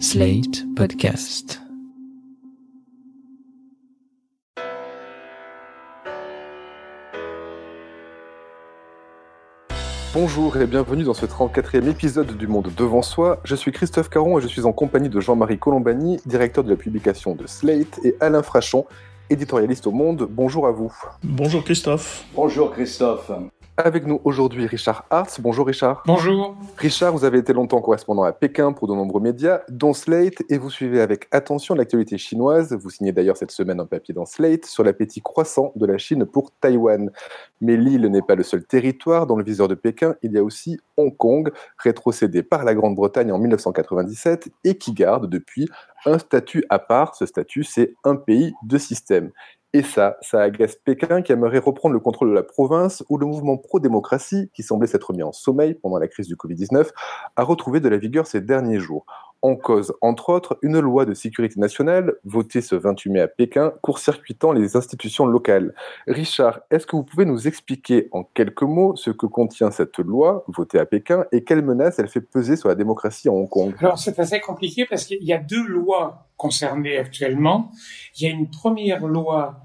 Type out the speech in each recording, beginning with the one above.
Slate Podcast. Bonjour et bienvenue dans ce 34e épisode du Monde Devant Soi. Je suis Christophe Caron et je suis en compagnie de Jean-Marie Colombani, directeur de la publication de Slate, et Alain Frachon, éditorialiste au Monde. Bonjour à vous. Bonjour Christophe. Bonjour Christophe. Avec nous aujourd'hui Richard Hartz. Bonjour Richard. Bonjour. Richard, vous avez été longtemps correspondant à Pékin pour de nombreux médias, dont Slate, et vous suivez avec attention l'actualité chinoise. Vous signez d'ailleurs cette semaine un papier dans Slate sur l'appétit croissant de la Chine pour Taïwan. Mais l'île n'est pas le seul territoire. Dans le viseur de Pékin, il y a aussi Hong Kong, rétrocédé par la Grande-Bretagne en 1997 et qui garde depuis un statut à part. Ce statut, c'est un pays, de système. Et ça, ça agace Pékin qui aimerait reprendre le contrôle de la province où le mouvement pro-démocratie, qui semblait s'être mis en sommeil pendant la crise du Covid-19, a retrouvé de la vigueur ces derniers jours. En cause, entre autres, une loi de sécurité nationale votée ce 28 mai à Pékin, court-circuitant les institutions locales. Richard, est-ce que vous pouvez nous expliquer en quelques mots ce que contient cette loi votée à Pékin et quelles menaces elle fait peser sur la démocratie en Hong Kong? Alors c'est assez compliqué parce qu'il y a deux lois concernées actuellement. Il y a une première loi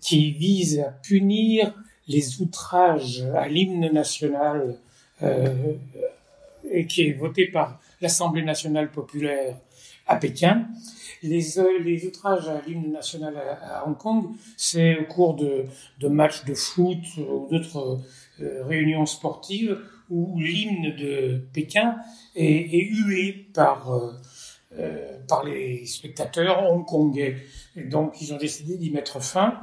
qui vise à punir les outrages à l'hymne national euh, et qui est votée par l'Assemblée nationale populaire à Pékin. Les, les outrages à l'hymne national à, Hong Kong, c'est au cours de, de matchs de foot ou d'autres euh, réunions sportives où l'hymne de Pékin est, hué par, euh, euh, par les spectateurs hongkongais. Donc ils ont décidé d'y mettre fin.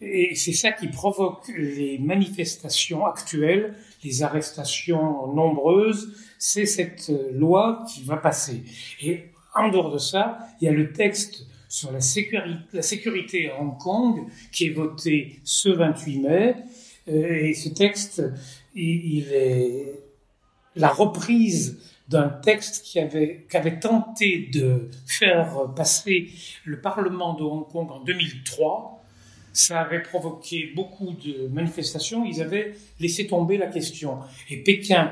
Et c'est ça qui provoque les manifestations actuelles, les arrestations nombreuses. C'est cette loi qui va passer. Et en dehors de ça, il y a le texte sur la sécurité, à Hong Kong qui est voté ce 28 mai. Et ce texte, il est la reprise d'un texte qui avait, qui avait tenté de faire passer le Parlement de Hong Kong en 2003 ça avait provoqué beaucoup de manifestations, ils avaient laissé tomber la question. Et Pékin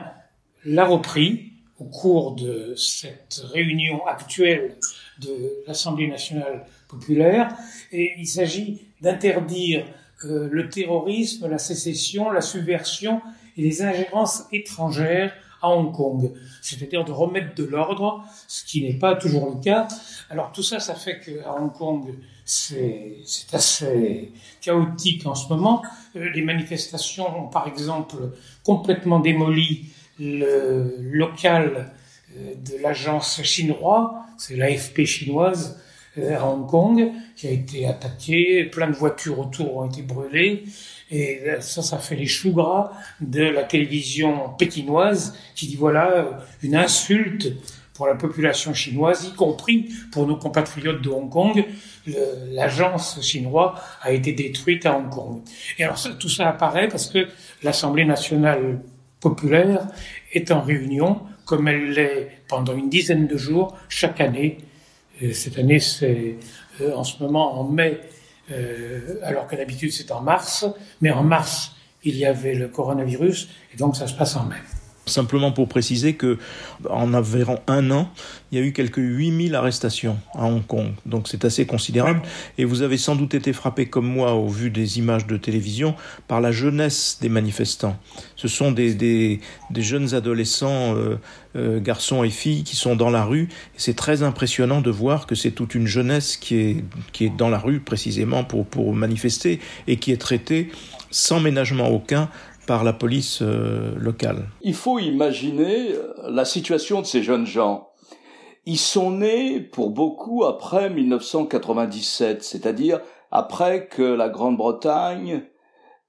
l'a repris au cours de cette réunion actuelle de l'Assemblée nationale populaire, et il s'agit d'interdire euh, le terrorisme, la sécession, la subversion et les ingérences étrangères à Hong Kong, c'est-à-dire de remettre de l'ordre, ce qui n'est pas toujours le cas. Alors tout ça, ça fait qu'à Hong Kong, c'est assez chaotique en ce moment. Euh, les manifestations ont par exemple complètement démoli le local euh, de l'agence chinoise, c'est l'AFP chinoise, à Hong Kong, qui a été attaqué, plein de voitures autour ont été brûlées. Et ça, ça fait les choux gras de la télévision pékinoise qui dit voilà une insulte pour la population chinoise, y compris pour nos compatriotes de Hong Kong. L'agence chinoise a été détruite à Hong Kong. Et alors tout ça apparaît parce que l'Assemblée nationale populaire est en réunion, comme elle l'est pendant une dizaine de jours chaque année. Et cette année, c'est euh, en ce moment en mai euh, alors que d'habitude c'est en mars, mais en mars il y avait le coronavirus et donc ça se passe en mai. Simplement pour préciser que en environ un an, il y a eu quelques 8000 arrestations à Hong Kong. Donc c'est assez considérable. Et vous avez sans doute été frappé comme moi au vu des images de télévision par la jeunesse des manifestants. Ce sont des, des, des jeunes adolescents, euh, euh, garçons et filles qui sont dans la rue. Et c'est très impressionnant de voir que c'est toute une jeunesse qui est, qui est dans la rue précisément pour, pour manifester et qui est traitée sans ménagement aucun par la police euh, locale. Il faut imaginer la situation de ces jeunes gens. Ils sont nés pour beaucoup après 1997, c'est-à-dire après que la Grande-Bretagne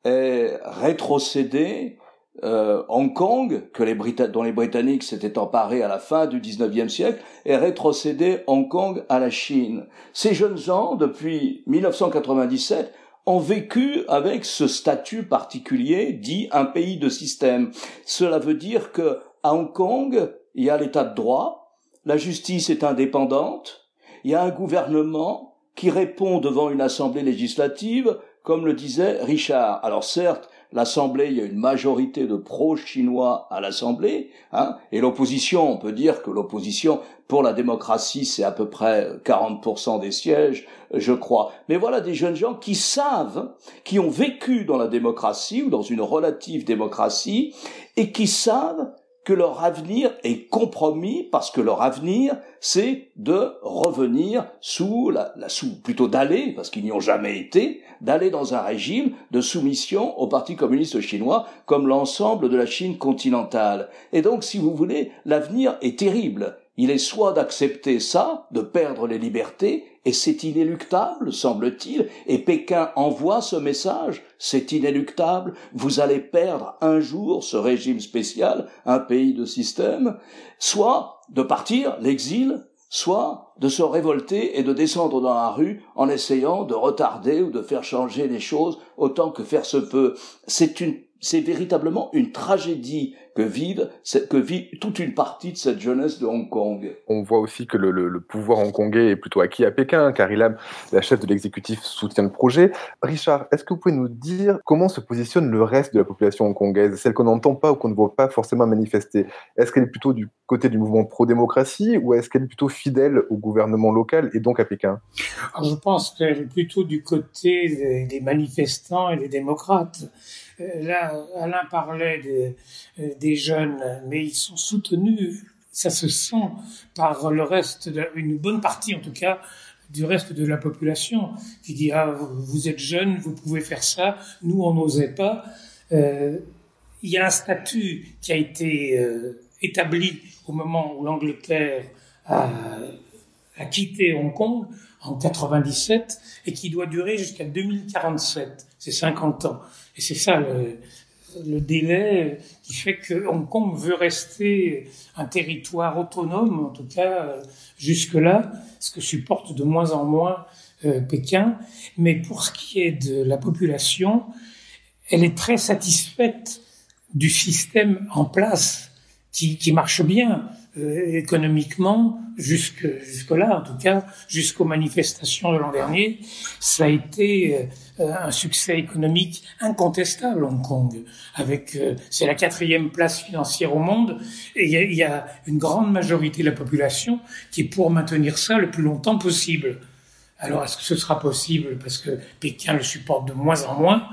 ait rétrocédé euh, Hong Kong, que les dont les Britanniques s'étaient emparés à la fin du 19e siècle, et rétrocédé Hong Kong à la Chine. Ces jeunes gens, depuis 1997, ont vécu avec ce statut particulier dit un pays de système. Cela veut dire que à Hong Kong, il y a l'état de droit, la justice est indépendante, il y a un gouvernement qui répond devant une assemblée législative, comme le disait Richard. Alors certes, l'Assemblée, il y a une majorité de pro-chinois à l'Assemblée, hein, et l'opposition, on peut dire que l'opposition pour la démocratie, c'est à peu près 40% des sièges, je crois. Mais voilà des jeunes gens qui savent, qui ont vécu dans la démocratie ou dans une relative démocratie, et qui savent que leur avenir est compromis parce que leur avenir, c'est de revenir sous la, sous, plutôt d'aller, parce qu'ils n'y ont jamais été, d'aller dans un régime de soumission au Parti communiste chinois comme l'ensemble de la Chine continentale. Et donc, si vous voulez, l'avenir est terrible. Il est soit d'accepter ça, de perdre les libertés, et c'est inéluctable, semble-t-il, et Pékin envoie ce message, c'est inéluctable, vous allez perdre un jour ce régime spécial, un pays de système, soit de partir, l'exil, soit de se révolter et de descendre dans la rue en essayant de retarder ou de faire changer les choses autant que faire se peut. C'est une c'est véritablement une tragédie que vive, que vit toute une partie de cette jeunesse de Hong Kong. On voit aussi que le, le, pouvoir hongkongais est plutôt acquis à Pékin, car il a, la chef de l'exécutif, soutient le projet. Richard, est-ce que vous pouvez nous dire comment se positionne le reste de la population hongkongaise, celle qu'on n'entend pas ou qu'on ne voit pas forcément manifester Est-ce qu'elle est plutôt du côté du mouvement pro-démocratie ou est-ce qu'elle est plutôt fidèle au gouvernement local et donc à Pékin? Je pense qu'elle est plutôt du côté des manifestants et des démocrates. Euh, là, Alain parlait euh, des jeunes, mais ils sont soutenus, ça se sent par le reste, une bonne partie en tout cas, du reste de la population, qui dit ah vous êtes jeune, vous pouvez faire ça, nous on n'osait pas. Euh, il y a un statut qui a été établi au moment où l'Angleterre a, a, quitté Hong Kong en 97 et qui doit durer jusqu'à 2047, c'est 50 ans. Et c'est ça le, le, délai qui fait que Hong Kong veut rester un territoire autonome, en tout cas jusque-là, ce que supporte de moins en moins euh, Pékin. Mais pour ce qui est de la population, elle est très satisfaite du système en place qui, qui marche bien. Euh, économiquement, jusque jusque-là, en tout cas, jusqu'aux manifestations de l'an dernier, ça a été euh, un succès économique incontestable Hong Kong. Avec, euh, c'est la quatrième place financière au monde, et il y, a, y a une grande majorité de la population qui est pour maintenir ça le plus longtemps possible. Alors, est-ce que ce sera possible parce que Pékin le supporte de moins en moins?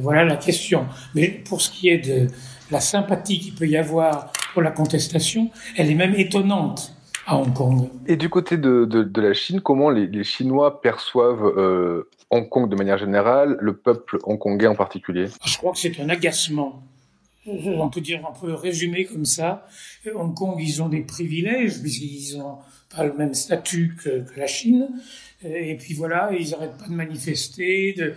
Voilà la question. Mais pour ce qui est de la sympathie qu'il peut y avoir pour la contestation, elle est même étonnante à Hong Kong. Et du côté de, de, la Chine, comment les, Chinois perçoivent euh, Hong Kong de manière générale, le peuple hongkongais en particulier? Je crois que c'est un agacement. On peut dire, on peut résumer comme ça. Hong Kong, ils ont des privilèges, puisqu'ils n'ont pas le même statut que, que, la Chine. Et puis voilà, ils n'arrêtent pas de manifester, de,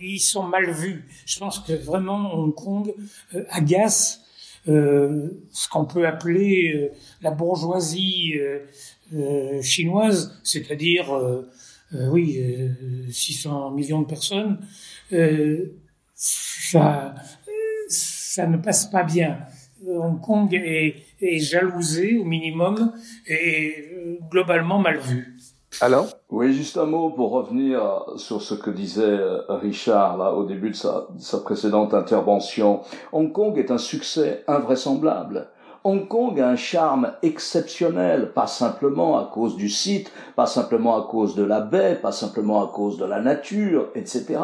ils sont mal vus. Je pense que vraiment Hong Kong euh, agace ce qu'on peut appeler euh, la bourgeoisie euh, chinoise, c'est-à-dire, oui, 600 millions de personnes, ça, ça ne passe pas bien. Hong Kong est, est jalousé au minimum et globalement mal vu. Alain Oui, juste un mot pour revenir sur ce que disait euh, Richard là au début de sa, de sa précédente intervention. Hong Kong est un succès invraisemblable. Hong Kong a un charme exceptionnel, pas simplement à cause du site, pas simplement à cause de la baie, pas simplement à cause de la nature, etc.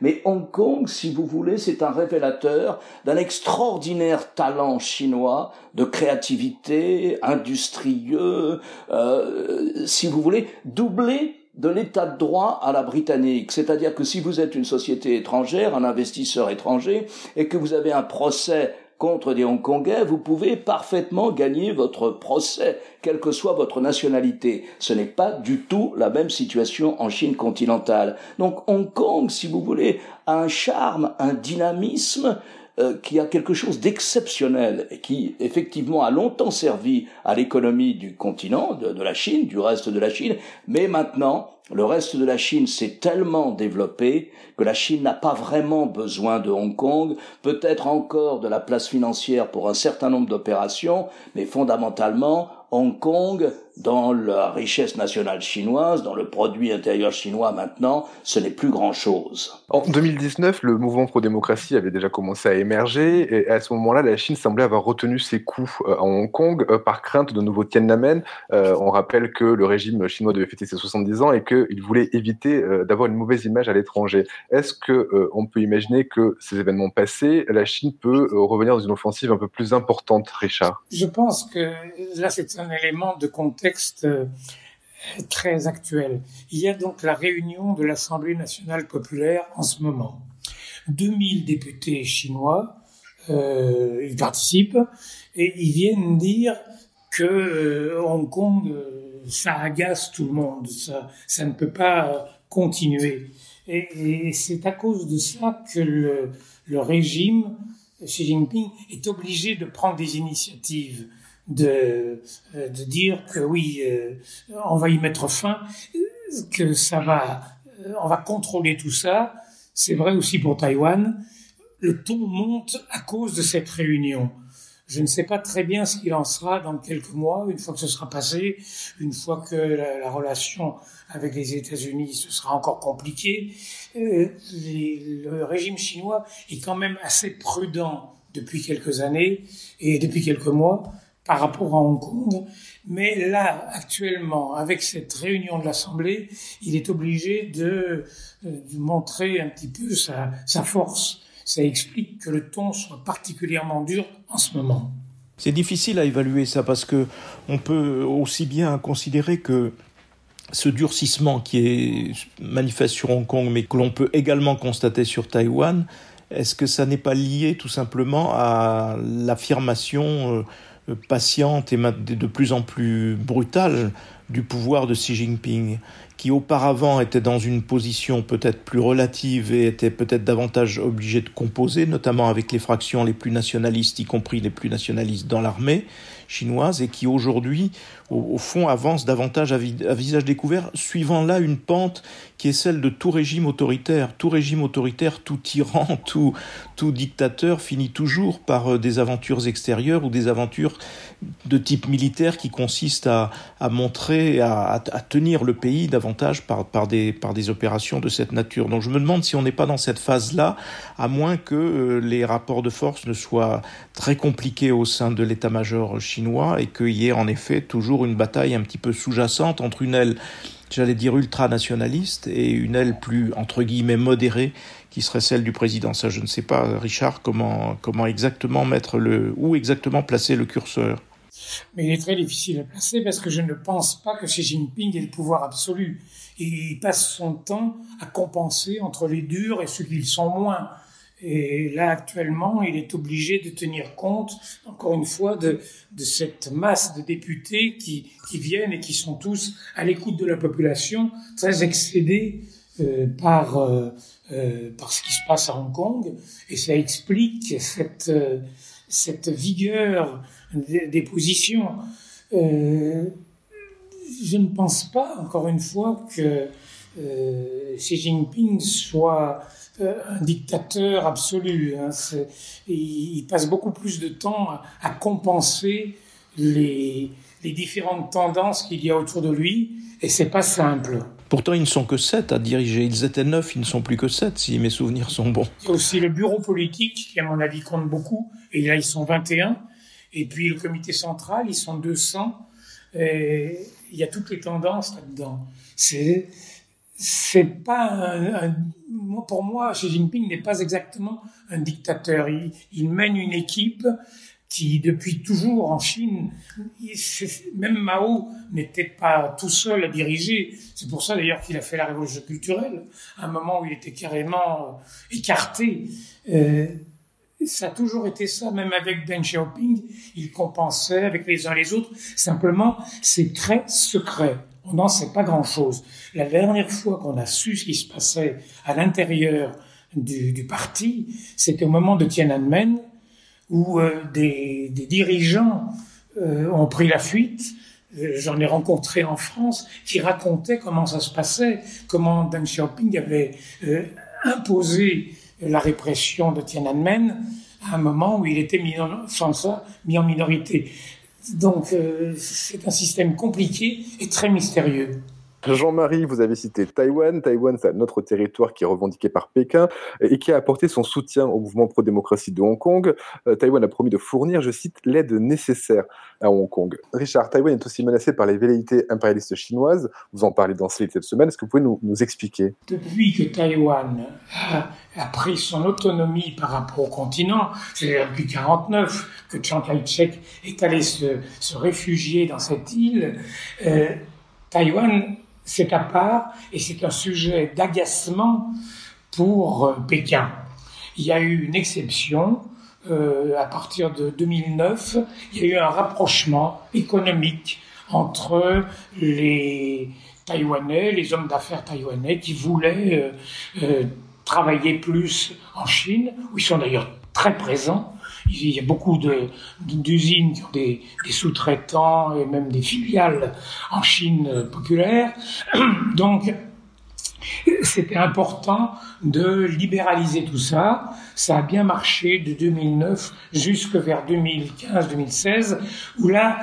Mais Hong Kong, si vous voulez, c'est un révélateur d'un extraordinaire talent chinois de créativité, industrieux, euh, si vous voulez, doublé de l'état de droit à la britannique. C'est-à-dire que si vous êtes une société étrangère, un investisseur étranger, et que vous avez un procès contre des Hongkongais, vous pouvez parfaitement gagner votre procès, quelle que soit votre nationalité. Ce n'est pas du tout la même situation en Chine continentale. Donc Hong Kong, si vous voulez, a un charme, un dynamisme euh, qui a quelque chose d'exceptionnel et qui effectivement a longtemps servi à l'économie du continent, de, la Chine, du reste de la Chine, mais maintenant le reste de la Chine s'est tellement développé que la Chine n'a pas vraiment besoin de Hong Kong, peut-être encore de la place financière pour un certain nombre d'opérations, mais fondamentalement, Hong Kong dans la richesse nationale chinoise, dans le produit intérieur chinois maintenant, ce n'est plus grand-chose. En 2019, le mouvement pro-démocratie avait déjà commencé à émerger et à ce moment-là, la Chine semblait avoir retenu ses coups euh, à Hong Kong euh, par crainte de nouveaux Tiananmen. Euh, on rappelle que le régime chinois devait fêter ses 70 ans et qu'il voulait éviter d'avoir une mauvaise image à l'étranger. Est-ce que on peut imaginer que ces événements passés, la Chine peut revenir dans une offensive un peu plus importante, Richard? Je pense que là, c'est un élément de contexte très actuel. Il y a donc la réunion de l'Assemblée nationale populaire en ce moment. 2000 députés chinois euh, y participent et ils viennent dire que euh, Hong Kong, euh, ça agace tout le monde, ça, ça ne peut pas euh, continuer. Et, c'est à cause de ça que le régime Xi Jinping est obligé de prendre des initiatives de, euh, de dire que oui, euh, on va y mettre fin, que ça va, euh, on va contrôler tout ça. C'est vrai aussi pour Taïwan. Le ton monte à cause de cette réunion. Je ne sais pas très bien ce qu'il en sera dans quelques mois, une fois que ce sera passé, une fois que la, la relation avec les États-Unis ce sera encore compliqué. Les, le régime chinois est quand même assez prudent depuis quelques années et depuis quelques mois par rapport à Hong Kong. Mais là, actuellement, avec cette réunion de l'Assemblée, il est obligé de, euh, de montrer un petit peu sa, sa, force. Ça explique que le ton soit particulièrement dur en ce moment. C'est difficile à évaluer ça parce que on peut aussi bien considérer que ce durcissement qui est manifeste sur Hong Kong, mais que l'on peut également constater sur Taïwan, est-ce que ça n'est pas lié tout simplement à l'affirmation euh, patiente et de plus en plus brutale du pouvoir de Xi Jinping, qui auparavant était dans une position peut-être plus relative et était peut-être davantage obligé de composer, notamment avec les fractions les plus nationalistes, y compris les plus nationalistes dans l'armée chinoise, et qui aujourd'hui, au, fond, avance davantage à, vi à visage découvert, suivant là une pente qui est celle de tout régime autoritaire. Tout régime autoritaire, tout tyran, tout, tout dictateur finit toujours par des aventures extérieures ou des aventures de type militaire qui consistent à, à montrer, à, à, à, tenir le pays davantage par, par, des, par des opérations de cette nature. Donc je me demande si on n'est pas dans cette phase-là, à moins que euh, les rapports de force ne soient très compliqués au sein de l'état-major chinois et qu'il y ait en effet toujours une bataille un petit peu sous-jacente entre une aile j'allais dire ultranationaliste et une aile plus entre guillemets modérée qui serait celle du président. Ça, je ne sais pas, Richard, comment, comment exactement mettre le, où exactement placer le curseur. Mais il est très difficile à placer parce que je ne pense pas que Xi Jinping ait le pouvoir absolu. Il passe son temps à compenser entre les durs et ceux qui le sont moins. Et là, actuellement, il est obligé de tenir compte, encore une fois, de, cette masse de députés qui, viennent et qui sont tous à l'écoute de la population, très excédés euh, par, euh, euh, par ce qui se passe à Hong Kong. Et ça explique cette, cette vigueur des, positions. Je ne pense pas, encore une fois, que euh, Xi Jinping soit euh, un dictateur absolu. Hein. Il, il, passe beaucoup plus de temps à, à compenser les, les, différentes tendances qu'il y a autour de lui, et c'est pas simple. Pourtant, ils ne sont que sept à diriger. Ils étaient neuf, ils ne sont plus que sept, si mes souvenirs sont bons. Il y a aussi le bureau politique, qui à mon avis compte beaucoup, et là ils sont 21. Et puis le comité central, ils sont 200. Et il y a toutes les tendances là-dedans. C'est c'est pas un, un, pour moi Xi Jinping n'est pas exactement un dictateur. Il, il, mène une équipe qui depuis toujours en Chine même Mao n'était pas tout seul à diriger. C'est pour ça d'ailleurs qu'il a fait la révolution culturelle à un moment où il était carrément écarté euh, ça a toujours été ça, même avec Deng Xiaoping, il compensait avec les uns les autres. Simplement, c'est très secret on n'en sait pas grand-chose. La dernière fois qu'on a su ce qui se passait à l'intérieur du, parti, c'était au moment de Tiananmen, où euh, des, dirigeants euh, ont pris la fuite. Euh, J'en ai rencontré en France qui racontaient comment ça se passait, comment Deng Xiaoping avait imposé la répression de Tiananmen à un moment où il était mis en, sans mis en minorité Donc c'est un système compliqué et très mystérieux. Jean-Marie, vous avez cité Taïwan. Taïwan, c'est notre territoire qui est revendiqué par Pékin et qui a apporté son soutien au mouvement pro-démocratie de Hong Kong. Euh, Taïwan a promis de fournir, je cite, l'aide nécessaire à Hong Kong. Richard, Taïwan est aussi menacé par les velléités impérialistes chinoises. Vous en parlez dans ce cette semaine. Est-ce que vous pouvez nous, expliquer? Depuis que Taïwan a, pris son autonomie par rapport au continent, c'est-à-dire depuis 1949 que Chiang Kai-shek est allé se, se, réfugier dans cette île, euh, Taïwan c'est à part et c'est un sujet d'agacement pour euh, Pékin. Il y a eu une exception. Euh, à partir de 2009, il y a eu un rapprochement économique entre les Taïwanais, les hommes d'affaires taïwanais qui voulaient euh, travailler plus en Chine, où ils sont d'ailleurs très présents, il y a beaucoup d'usines qui ont des, des sous-traitants et même des filiales en Chine populaire. Donc, c'était important de libéraliser tout ça. Ça a bien marché de 2009 jusque vers 2015-2016, où là,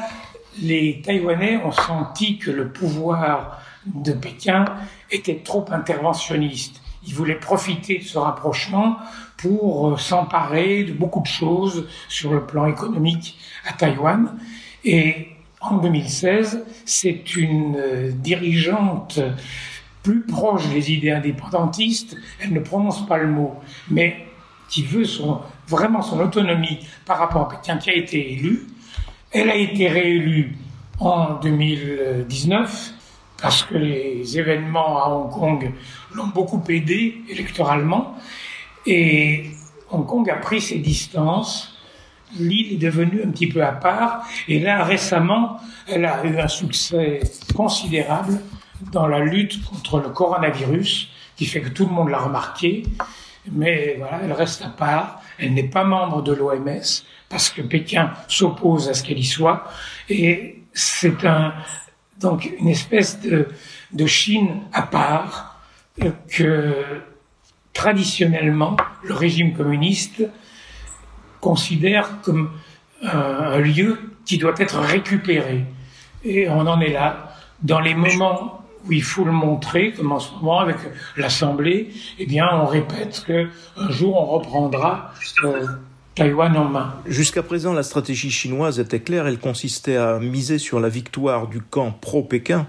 les Taïwanais ont senti que le pouvoir de Pékin était trop interventionniste. Ils voulaient profiter de ce rapprochement pour euh, s'emparer de beaucoup de choses sur le plan économique à Taïwan. Et en 2016, c'est une euh, dirigeante plus proche des idées indépendantistes, elle ne prononce pas le mot, mais qui veut son, vraiment son autonomie par rapport à Pékin, qui a été élue. Elle a été réélue en 2019 parce que les événements à Hong Kong l'ont beaucoup aidé électoralement. Et Hong Kong a pris ses distances. L'île est devenue un petit peu à part. Et là, récemment, elle a eu un succès considérable dans la lutte contre le coronavirus, qui fait que tout le monde l'a remarqué. Mais voilà, elle reste à part. Elle n'est pas membre de l'OMS parce que Pékin s'oppose à ce qu'elle y soit. Et c'est un, donc une espèce de, de Chine à part que traditionnellement, le régime communiste considère comme un, lieu qui doit être récupéré. Et on en est là. Dans les moments où il faut le montrer, comme en ce moment avec l'Assemblée, eh bien, on répète que un jour on reprendra euh, Taïwan en main. Jusqu'à présent, la stratégie chinoise était claire. Elle consistait à miser sur la victoire du camp pro-Pékin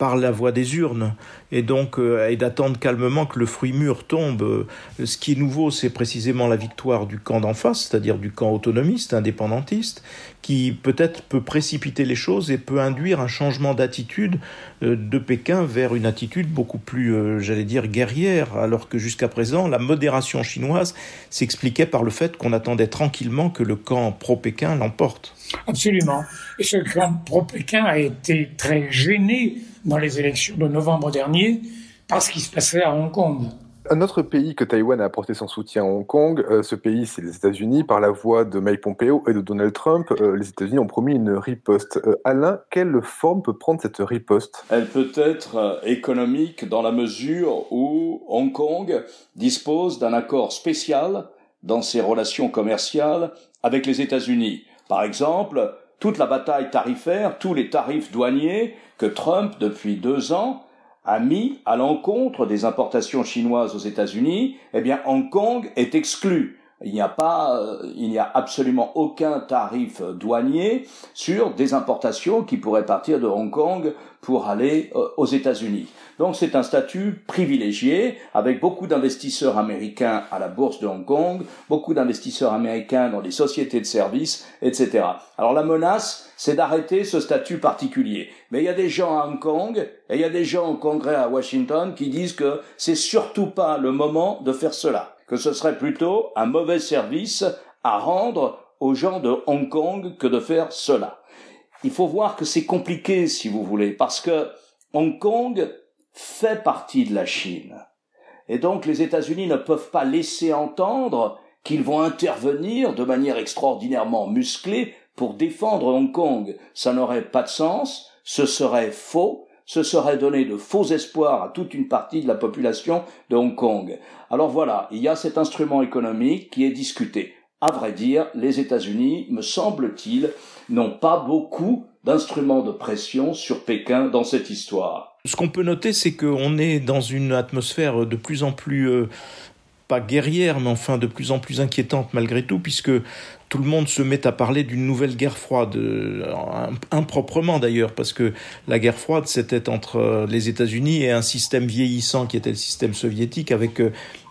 par la voie des urnes et donc euh, et d'attendre calmement que le fruit mûr tombe. Euh, ce qui est nouveau, c'est précisément la victoire du camp d'en face, c'est-à-dire du camp autonomiste, indépendantiste, qui peut-être peut précipiter les choses et peut induire un changement d'attitude euh, de Pékin vers une attitude beaucoup plus, j'allais dire, guerrière, alors que jusqu'à présent, la modération chinoise s'expliquait par le fait qu'on attendait tranquillement que le camp pro-Pékin l'emporte. Absolument. Et ce camp pro-Pékin a été très gêné dans les élections de novembre dernier par ce qui se passait à Hong Kong. Un autre pays que Taïwan a apporté son soutien à Hong Kong, euh, ce pays c'est les États-Unis, par la voix de Mike Pompeo et de Donald Trump, euh, les États-Unis ont promis une riposte. Euh, Alain, quelle forme peut prendre cette riposte? Elle peut être économique dans la mesure où Hong Kong dispose d'un accord spécial dans ses relations commerciales avec les États-Unis. Par exemple, toute la bataille tarifaire, tous les tarifs douaniers que Trump, depuis deux ans, a mis à l'encontre des importations chinoises aux États-Unis, eh bien Hong Kong est exclu. Il n'y a pas, euh, il n'y a absolument aucun tarif douanier sur des importations qui pourraient partir de Hong Kong pour aller euh, aux États-Unis. Donc c'est un statut privilégié avec beaucoup d'investisseurs américains à la bourse de Hong Kong, beaucoup d'investisseurs américains dans les sociétés de services, etc. Alors la menace, c'est d'arrêter ce statut particulier. Mais il y a des gens à Hong Kong et il y a des gens au Congrès à Washington qui disent que c'est surtout pas le moment de faire cela que ce serait plutôt un mauvais service à rendre aux gens de Hong Kong que de faire cela. Il faut voir que c'est compliqué, si vous voulez, parce que Hong Kong fait partie de la Chine. Et donc les États-Unis ne peuvent pas laisser entendre qu'ils vont intervenir de manière extraordinairement musclée pour défendre Hong Kong. Ça n'aurait pas de sens, ce serait faux, ce serait donner de faux espoirs à toute une partie de la population de Hong Kong. Alors voilà, il y a cet instrument économique qui est discuté. À vrai dire, les États-Unis, me semble-t-il, n'ont pas beaucoup d'instruments de pression sur Pékin dans cette histoire. Ce qu'on peut noter, c'est qu'on est dans une atmosphère de plus en plus euh, pas guerrière, mais enfin de plus en plus inquiétante malgré tout, puisque tout le monde se met à parler d'une nouvelle guerre froide, euh, improprement d'ailleurs, parce que la guerre froide, c'était entre euh, les États-Unis et un système vieillissant qui était le système soviétique, avec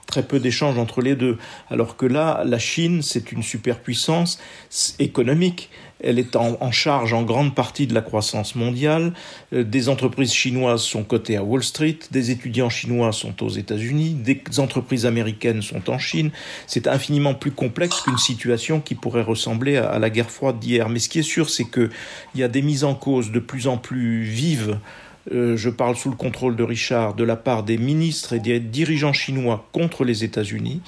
très peu d'échanges entre les deux. Alors que là, la Chine, c'est une superpuissance économique. Elle est en, charge en grande partie de la croissance mondiale. Euh, des entreprises chinoises sont cotées à Wall Street, des étudiants chinois sont aux États-Unis, des entreprises américaines sont en Chine. C'est infiniment plus complexe qu'une situation qui pourrait ressembler à, à la guerre froide d'hier. Mais ce qui est sûr, c'est qu'il y a des mises en cause de plus en plus vives euh, je parle sous le contrôle de Richard, de la part des ministres et des dirigeants chinois contre les États-Unis,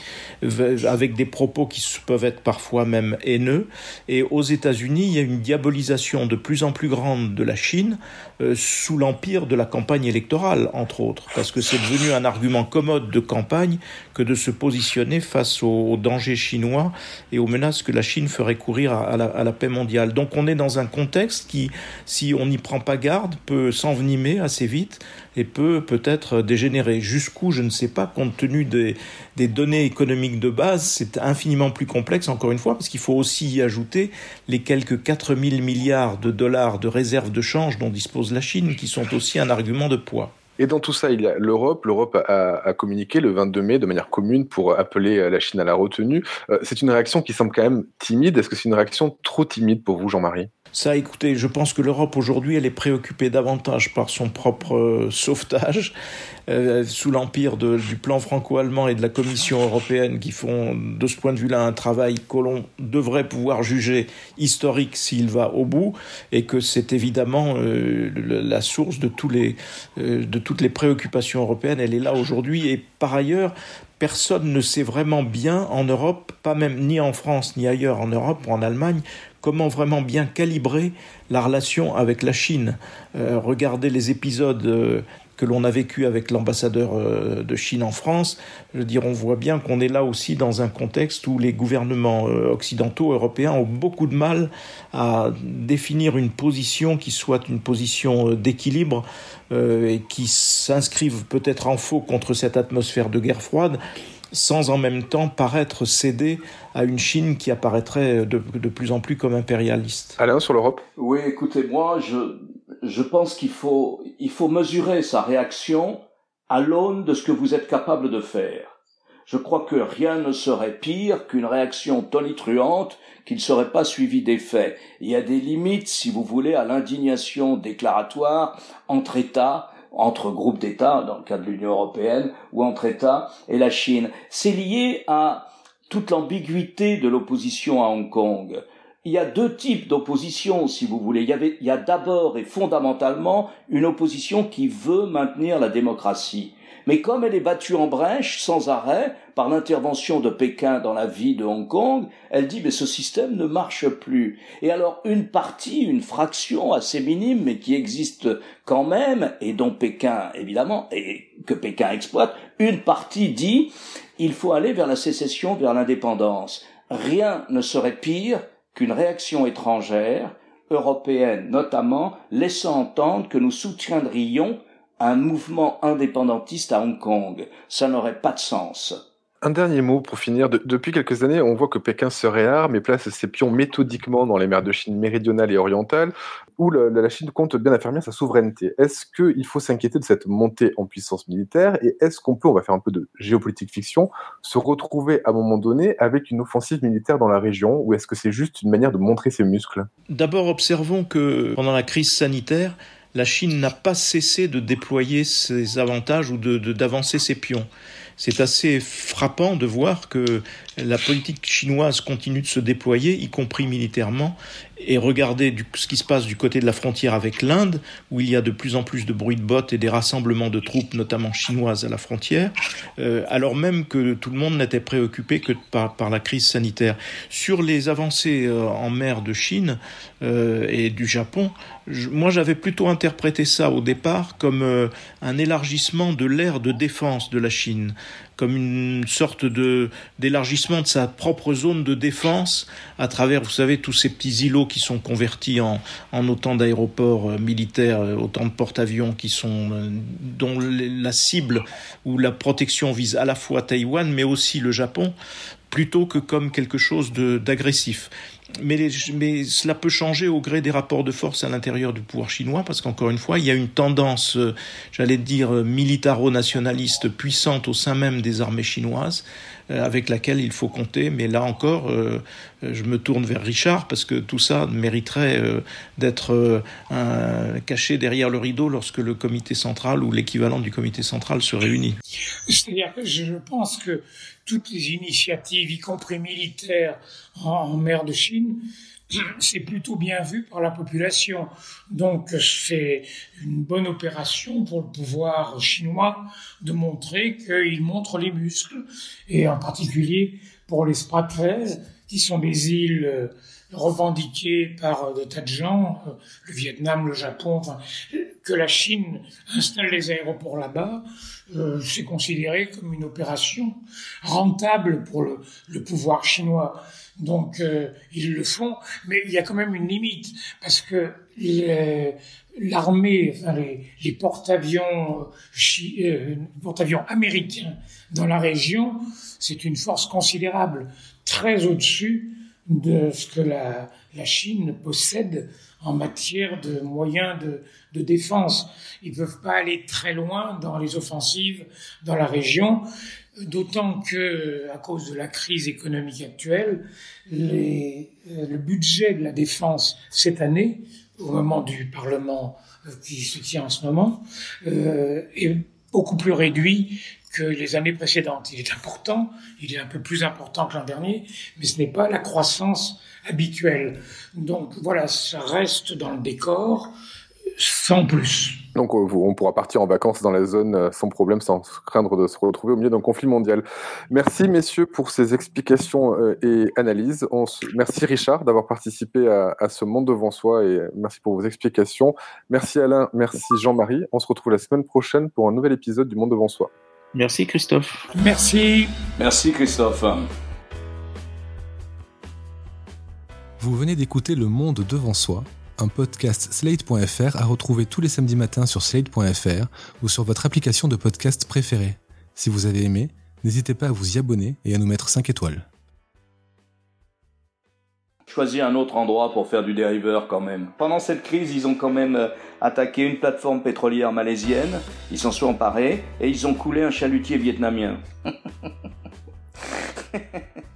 avec des propos qui peuvent être parfois même haineux. Et aux États-Unis, il y a une diabolisation de plus en plus grande de la Chine euh, sous l'empire de la campagne électorale, entre autres, parce que c'est devenu un argument commode de campagne que de se positionner face aux, dangers chinois et aux menaces que la Chine ferait courir à, la, à la paix mondiale. Donc on est dans un contexte qui, si on n'y prend pas garde, peut s'envenimer assez vite et peut peut-être dégénérer. Jusqu'où, je ne sais pas, compte tenu des, des données économiques de base, c'est infiniment plus complexe, encore une fois, parce qu'il faut aussi y ajouter les quelques 4 000 milliards de dollars de réserves de change dont dispose la Chine, qui sont aussi un argument de poids. Et dans tout ça, il y a l'Europe. L'Europe a, a, communiqué le 22 mai de manière commune pour appeler la Chine à la retenue. Euh, c'est une réaction qui semble quand même timide. Est-ce que c'est une réaction trop timide pour vous, Jean-Marie? Ça, écoutez, je pense que l'Europe aujourd'hui, elle est préoccupée davantage par son propre euh, sauvetage, euh, sous l'empire du plan franco-allemand et de la Commission européenne, qui font, de ce point de vue-là, un travail que l'on devrait pouvoir juger historique s'il va au bout, et que c'est évidemment euh, la source de, de toutes les préoccupations européennes. Elle est là aujourd'hui, et par ailleurs, personne ne sait vraiment bien en Europe, pas même ni en France ni ailleurs en Europe ou en Allemagne, comment vraiment bien calibrer la relation avec la Chine. Euh, regardez les épisodes euh, que l'on a vécu avec l'ambassadeur euh, de Chine en France. Je veux dire, on voit bien qu'on est là aussi dans un contexte où les gouvernements occidentaux, européens, ont beaucoup de mal à définir une position qui soit une position d'équilibre et qui s'inscrive peut-être en faux contre cette atmosphère de guerre froide sans en même temps paraître céder à une Chine qui apparaîtrait de, plus en plus comme impérialiste. Alain, sur l'Europe? Oui, écoutez, moi, je, je pense qu'il faut, il faut mesurer sa réaction à l'aune de ce que vous êtes capable de faire. Je crois que rien ne serait pire qu'une réaction tonitruante qui ne serait pas suivie des faits. Il y a des limites, si vous voulez, à l'indignation déclaratoire entre États entre groupes d'États, dans le cas de l'Union européenne, ou entre États et la Chine. C'est lié à toute l'ambiguïté de l'opposition à Hong Kong. Il y a deux types d'opposition, si vous voulez. Il y, il y a d'abord et fondamentalement une opposition qui veut maintenir la démocratie. Mais comme elle est battue en brèche sans arrêt par l'intervention de Pékin dans la vie de Hong Kong, elle dit mais ce système ne marche plus. Et alors une partie, une fraction assez minime mais qui existe quand même et dont Pékin évidemment et que Pékin exploite, une partie dit il faut aller vers la sécession, vers l'indépendance. Rien ne serait pire qu'une réaction étrangère, européenne notamment, laissant entendre que nous soutiendrions un mouvement indépendantiste à Hong Kong. Ça n'aurait pas de sens. Un dernier mot pour finir. depuis quelques années, on voit que Pékin se réarme et place ses pions méthodiquement dans les mers de Chine méridionale et orientale, où la Chine compte bien affirmer sa souveraineté. Est-ce qu'il faut s'inquiéter de cette montée en puissance militaire et est-ce qu'on peut, on va faire un peu de géopolitique fiction, se retrouver à un moment donné avec une offensive militaire dans la région ou est-ce que c'est juste une manière de montrer ses muscles? D'abord, observons que pendant la crise sanitaire, la Chine n'a pas cessé de déployer ses avantages ou d'avancer ses pions. C'est assez frappant de voir que la politique chinoise continue de se déployer, y compris militairement, et regardez ce qui se passe du côté de la frontière avec l'Inde, où il y a de plus en plus de bruit de bottes et des rassemblements de troupes, notamment chinoises, à la frontière, euh, alors même que tout le monde n'était préoccupé que par, la crise sanitaire. Sur les avancées euh, en mer de Chine euh, et du Japon, moi j'avais plutôt interprété ça au départ comme un élargissement de l'ère de défense de la Chine. comme une sorte de d'élargissement de sa propre zone de défense à travers, vous savez, tous ces petits îlots qui sont convertis en, en autant d'aéroports euh, militaires, euh, autant de porte-avions qui sont dont la cible ou la protection vise à la fois Taïwan mais aussi le Japon plutôt que comme quelque chose d'agressif mais, mais, cela peut changer au gré des rapports de force à l'intérieur du pouvoir chinois, parce qu'encore une fois, il y a une tendance, euh, j'allais dire, euh, militaro-nationaliste puissante au sein même des armées chinoises, avec laquelle il faut compter. Mais là encore, je me tourne vers Richard, parce que tout ça mériterait d'être caché derrière le rideau lorsque le comité central ou l'équivalent du comité central se réunit. C'est-à-dire que je pense que toutes les initiatives, y compris militaires, en, mer de Chine, c'est plutôt bien vu par la population. Donc c'est une bonne opération pour le pouvoir chinois de montrer qu'il montre les muscles, et en particulier pour les Spratlese, qui sont des îles euh, revendiquées par des tas de gens, euh, le Vietnam, le Japon, que la Chine installe les aéroports là-bas, euh, c'est considéré comme une opération rentable pour le pouvoir chinois. Donc euh, ils le font, mais il y a quand même une limite parce que l'armée, enfin les, porte-avions, euh, porte-avions américains dans la région, c'est une force considérable, très au-dessus de ce que la, Chine possède en matière de moyens de défense. Ils ne peuvent pas aller très loin dans les offensives dans la région, d'autant que, à cause de la crise économique actuelle, les, le budget de la défense cette année, au moment du Parlement euh, qui se tient en ce moment, euh, est beaucoup plus réduit que les années précédentes. Il est important, il est un peu plus important que l'an dernier, mais ce n'est pas la croissance habituelle. Donc voilà, ça reste dans le décor, sans plus. Donc on pourra partir en vacances dans la zone euh, sans problème, sans craindre de se retrouver au milieu d'un conflit mondial. Merci messieurs pour ces explications euh, et analyses. Merci Richard d'avoir participé à, à, ce monde devant soi et merci pour vos explications. Merci Alain, merci Jean-Marie. On se retrouve la semaine prochaine pour un nouvel épisode du monde devant soi. Merci Christophe. Merci. Merci Christophe. Vous venez d'écouter Le Monde devant soi, un podcast slate.fr à retrouver tous les samedis matins sur slate.fr ou sur votre application de podcast préférée. Si vous avez aimé, n'hésitez pas à vous y abonner et à nous mettre 5 étoiles. Choisis un autre endroit pour faire du dériveur quand même. Pendant cette crise, ils ont quand même euh, attaqué une plateforme pétrolière malaisienne, ils s'en sont emparés et ils ont coulé un chalutier vietnamien.